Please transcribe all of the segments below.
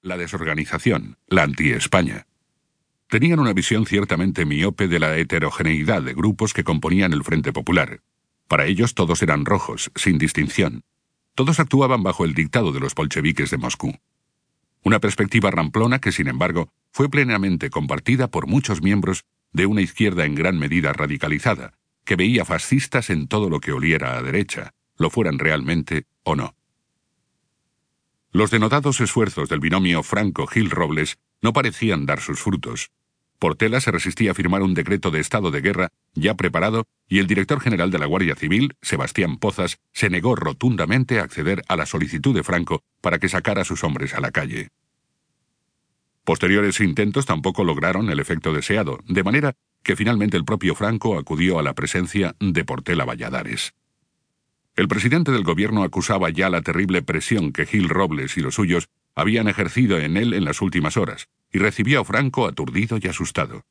la desorganización, la anti-España. Tenían una visión ciertamente miope de la heterogeneidad de grupos que componían el Frente Popular. Para ellos todos eran rojos, sin distinción. Todos actuaban bajo el dictado de los bolcheviques de Moscú. Una perspectiva ramplona que, sin embargo, fue plenamente compartida por muchos miembros de una izquierda en gran medida radicalizada, que veía fascistas en todo lo que oliera a derecha, lo fueran realmente o no. Los denotados esfuerzos del binomio Franco-Gil Robles no parecían dar sus frutos. Portela se resistía a firmar un decreto de estado de guerra ya preparado y el director general de la Guardia Civil, Sebastián Pozas, se negó rotundamente a acceder a la solicitud de Franco para que sacara a sus hombres a la calle. Posteriores intentos tampoco lograron el efecto deseado, de manera que finalmente el propio Franco acudió a la presencia de Portela Valladares. El presidente del gobierno acusaba ya la terrible presión que Gil Robles y los suyos habían ejercido en él en las últimas horas, y recibió a Franco aturdido y asustado.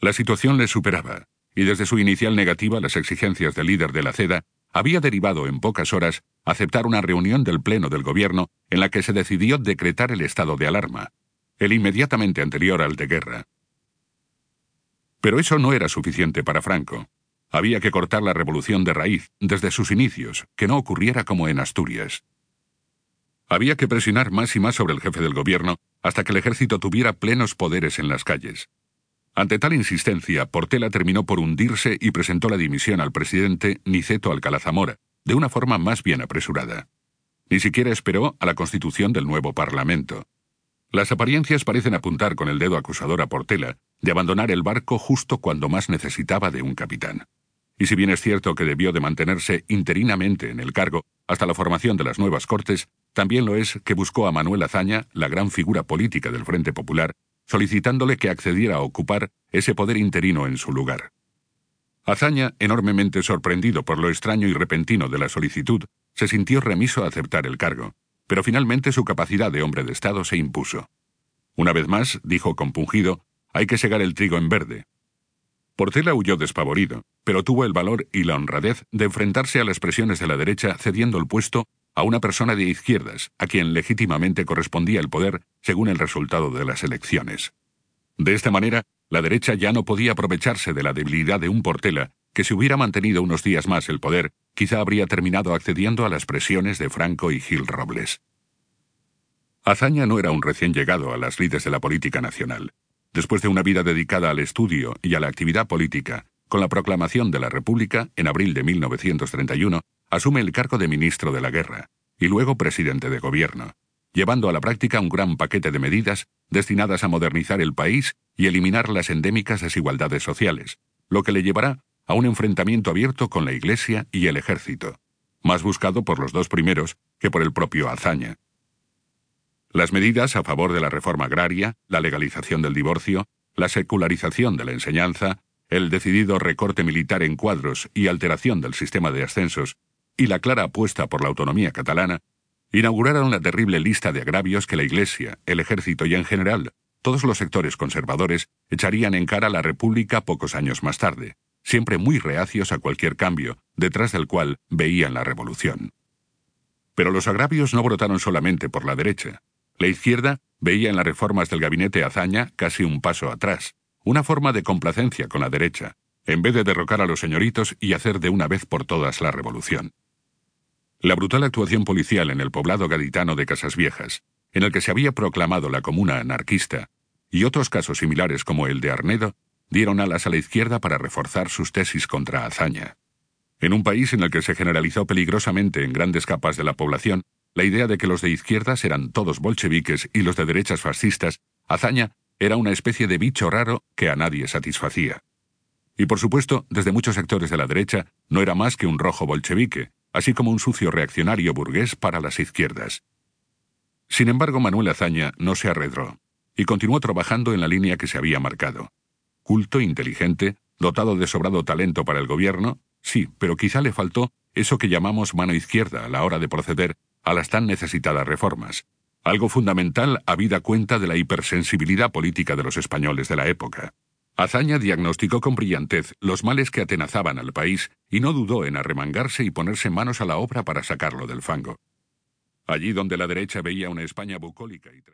La situación le superaba, y desde su inicial negativa las exigencias del líder de la CEDA, había derivado en pocas horas aceptar una reunión del Pleno del Gobierno en la que se decidió decretar el estado de alarma, el inmediatamente anterior al de guerra. Pero eso no era suficiente para Franco. Había que cortar la revolución de raíz, desde sus inicios, que no ocurriera como en Asturias. Había que presionar más y más sobre el jefe del gobierno hasta que el ejército tuviera plenos poderes en las calles. Ante tal insistencia, Portela terminó por hundirse y presentó la dimisión al presidente Niceto Alcalá Zamora, de una forma más bien apresurada. Ni siquiera esperó a la constitución del nuevo Parlamento. Las apariencias parecen apuntar con el dedo acusador a Portela de abandonar el barco justo cuando más necesitaba de un capitán. Y si bien es cierto que debió de mantenerse interinamente en el cargo hasta la formación de las nuevas Cortes, también lo es que buscó a Manuel Azaña, la gran figura política del Frente Popular, solicitándole que accediera a ocupar ese poder interino en su lugar. Azaña, enormemente sorprendido por lo extraño y repentino de la solicitud, se sintió remiso a aceptar el cargo, pero finalmente su capacidad de hombre de Estado se impuso. Una vez más, dijo compungido, hay que segar el trigo en verde. Portela huyó despavorido, pero tuvo el valor y la honradez de enfrentarse a las presiones de la derecha cediendo el puesto a una persona de izquierdas, a quien legítimamente correspondía el poder según el resultado de las elecciones. De esta manera, la derecha ya no podía aprovecharse de la debilidad de un Portela, que si hubiera mantenido unos días más el poder, quizá habría terminado accediendo a las presiones de Franco y Gil Robles. Azaña no era un recién llegado a las lides de la política nacional. Después de una vida dedicada al estudio y a la actividad política, con la proclamación de la República, en abril de 1931, asume el cargo de ministro de la Guerra y luego presidente de gobierno, llevando a la práctica un gran paquete de medidas destinadas a modernizar el país y eliminar las endémicas desigualdades sociales, lo que le llevará a un enfrentamiento abierto con la Iglesia y el ejército, más buscado por los dos primeros que por el propio Azaña. Las medidas a favor de la reforma agraria, la legalización del divorcio, la secularización de la enseñanza, el decidido recorte militar en cuadros y alteración del sistema de ascensos, y la clara apuesta por la autonomía catalana, inauguraron la terrible lista de agravios que la Iglesia, el ejército y en general todos los sectores conservadores echarían en cara a la República pocos años más tarde, siempre muy reacios a cualquier cambio, detrás del cual veían la revolución. Pero los agravios no brotaron solamente por la derecha. La izquierda veía en las reformas del gabinete Azaña casi un paso atrás, una forma de complacencia con la derecha, en vez de derrocar a los señoritos y hacer de una vez por todas la revolución. La brutal actuación policial en el poblado gaditano de Casas Viejas, en el que se había proclamado la comuna anarquista, y otros casos similares como el de Arnedo, dieron alas a la izquierda para reforzar sus tesis contra Azaña. En un país en el que se generalizó peligrosamente en grandes capas de la población la idea de que los de izquierdas eran todos bolcheviques y los de derechas fascistas, Azaña era una especie de bicho raro que a nadie satisfacía. Y por supuesto, desde muchos sectores de la derecha, no era más que un rojo bolchevique, así como un sucio reaccionario burgués para las izquierdas. Sin embargo, Manuel Azaña no se arredró, y continuó trabajando en la línea que se había marcado. Culto, inteligente, dotado de sobrado talento para el gobierno, sí, pero quizá le faltó eso que llamamos mano izquierda a la hora de proceder a las tan necesitadas reformas, algo fundamental habida cuenta de la hipersensibilidad política de los españoles de la época. Azaña diagnosticó con brillantez los males que atenazaban al país y no dudó en arremangarse y ponerse manos a la obra para sacarlo del fango. Allí donde la derecha veía una España bucólica y